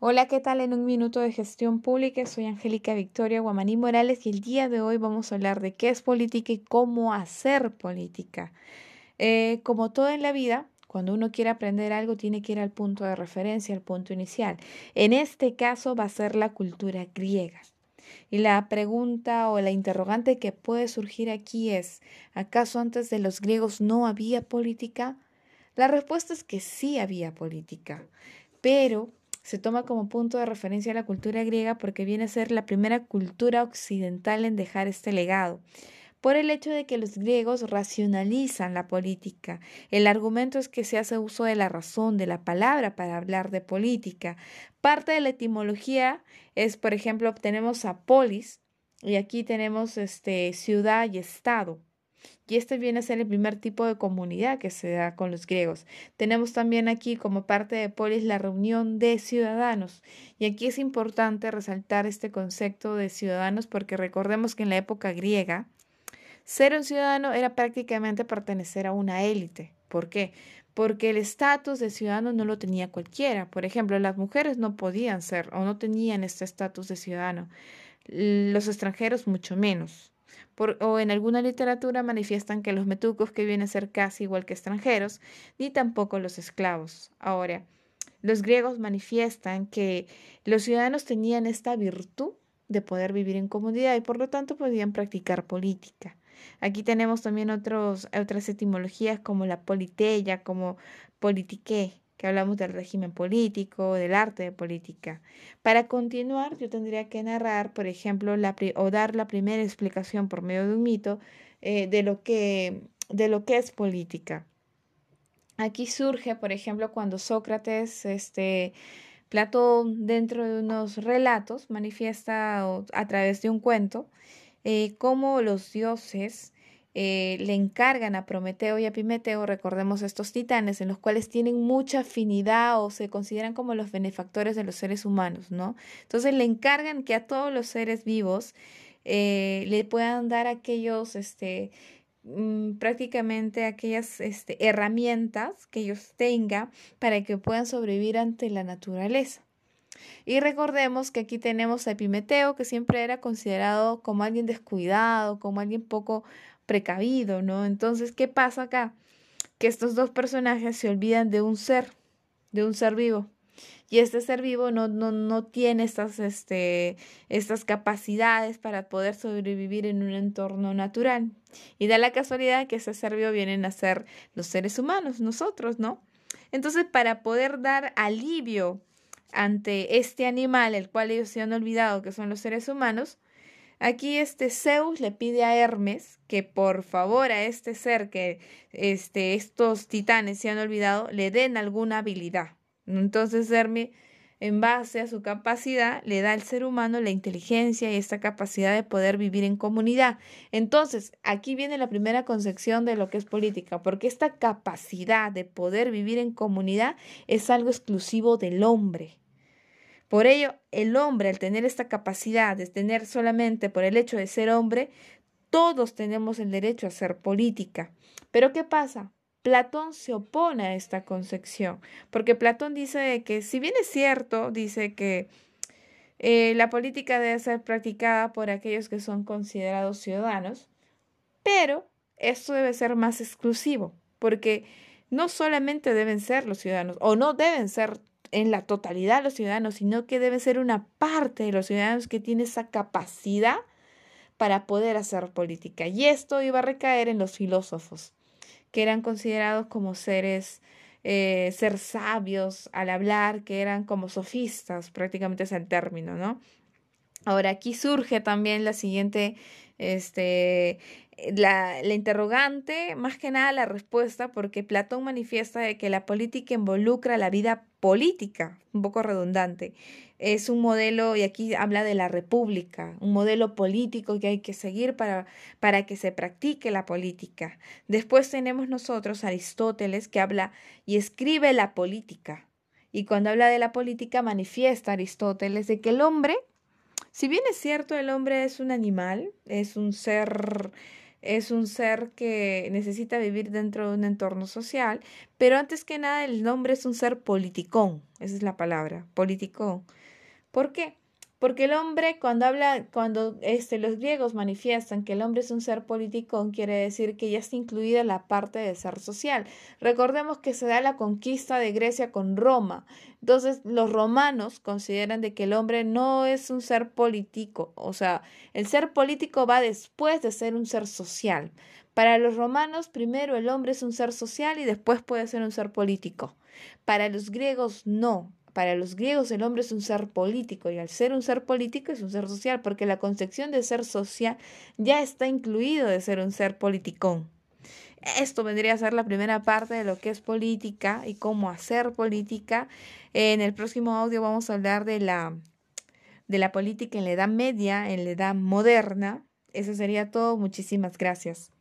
Hola, ¿qué tal? En un minuto de gestión pública, soy Angélica Victoria Guamaní Morales y el día de hoy vamos a hablar de qué es política y cómo hacer política. Eh, como todo en la vida, cuando uno quiere aprender algo, tiene que ir al punto de referencia, al punto inicial. En este caso va a ser la cultura griega. Y la pregunta o la interrogante que puede surgir aquí es, ¿acaso antes de los griegos no había política? La respuesta es que sí había política, pero se toma como punto de referencia a la cultura griega porque viene a ser la primera cultura occidental en dejar este legado por el hecho de que los griegos racionalizan la política. El argumento es que se hace uso de la razón, de la palabra para hablar de política. Parte de la etimología es, por ejemplo, tenemos a polis y aquí tenemos este, ciudad y estado. Y este viene a ser el primer tipo de comunidad que se da con los griegos. Tenemos también aquí como parte de polis la reunión de ciudadanos. Y aquí es importante resaltar este concepto de ciudadanos porque recordemos que en la época griega, ser un ciudadano era prácticamente pertenecer a una élite. ¿Por qué? Porque el estatus de ciudadano no lo tenía cualquiera. Por ejemplo, las mujeres no podían ser o no tenían este estatus de ciudadano. Los extranjeros mucho menos o en alguna literatura manifiestan que los metucos que vienen a ser casi igual que extranjeros, ni tampoco los esclavos. Ahora, los griegos manifiestan que los ciudadanos tenían esta virtud de poder vivir en comunidad y por lo tanto podían practicar política. Aquí tenemos también otras etimologías como la politeia, como politique, que hablamos del régimen político, del arte de política. Para continuar, yo tendría que narrar, por ejemplo, o dar la primera explicación por medio de un mito eh, de, lo que, de lo que es política. Aquí surge, por ejemplo, cuando Sócrates, este, Platón, dentro de unos relatos, manifiesta a través de un cuento eh, cómo los dioses eh, le encargan a Prometeo y a Epimeteo, recordemos estos titanes, en los cuales tienen mucha afinidad o se consideran como los benefactores de los seres humanos, ¿no? Entonces le encargan que a todos los seres vivos eh, le puedan dar aquellos, este, mm, prácticamente aquellas este, herramientas que ellos tengan para que puedan sobrevivir ante la naturaleza. Y recordemos que aquí tenemos a Epimeteo, que siempre era considerado como alguien descuidado, como alguien poco precavido, ¿no? Entonces, ¿qué pasa acá? Que estos dos personajes se olvidan de un ser, de un ser vivo. Y este ser vivo no, no, no tiene estas, este, estas capacidades para poder sobrevivir en un entorno natural. Y da la casualidad que ese ser vivo vienen a ser los seres humanos, nosotros, ¿no? Entonces, para poder dar alivio ante este animal, el cual ellos se han olvidado que son los seres humanos, Aquí este Zeus le pide a Hermes que por favor a este ser que este, estos titanes se han olvidado le den alguna habilidad. Entonces Hermes, en base a su capacidad, le da al ser humano la inteligencia y esta capacidad de poder vivir en comunidad. Entonces, aquí viene la primera concepción de lo que es política, porque esta capacidad de poder vivir en comunidad es algo exclusivo del hombre. Por ello, el hombre, al tener esta capacidad de tener solamente por el hecho de ser hombre, todos tenemos el derecho a hacer política. Pero ¿qué pasa? Platón se opone a esta concepción, porque Platón dice que si bien es cierto, dice que eh, la política debe ser practicada por aquellos que son considerados ciudadanos, pero esto debe ser más exclusivo, porque no solamente deben ser los ciudadanos, o no deben ser en la totalidad de los ciudadanos, sino que debe ser una parte de los ciudadanos que tiene esa capacidad para poder hacer política. Y esto iba a recaer en los filósofos, que eran considerados como seres, eh, ser sabios al hablar, que eran como sofistas, prácticamente es el término, ¿no? Ahora aquí surge también la siguiente, este, la, la, interrogante, más que nada la respuesta, porque Platón manifiesta de que la política involucra la vida política, un poco redundante. Es un modelo, y aquí habla de la república, un modelo político que hay que seguir para, para que se practique la política. Después tenemos nosotros Aristóteles que habla y escribe la política. Y cuando habla de la política manifiesta Aristóteles de que el hombre, si bien es cierto, el hombre es un animal, es un ser es un ser que necesita vivir dentro de un entorno social, pero antes que nada el hombre es un ser politicón, esa es la palabra, politicón. ¿Por qué? Porque el hombre, cuando habla, cuando este, los griegos manifiestan que el hombre es un ser político, quiere decir que ya está incluida la parte de ser social. Recordemos que se da la conquista de Grecia con Roma. Entonces, los romanos consideran de que el hombre no es un ser político. O sea, el ser político va después de ser un ser social. Para los romanos, primero el hombre es un ser social y después puede ser un ser político. Para los griegos, no. Para los griegos el hombre es un ser político y al ser un ser político es un ser social porque la concepción de ser social ya está incluido de ser un ser politicón. Esto vendría a ser la primera parte de lo que es política y cómo hacer política. En el próximo audio vamos a hablar de la, de la política en la Edad Media, en la Edad Moderna. Eso sería todo. Muchísimas gracias.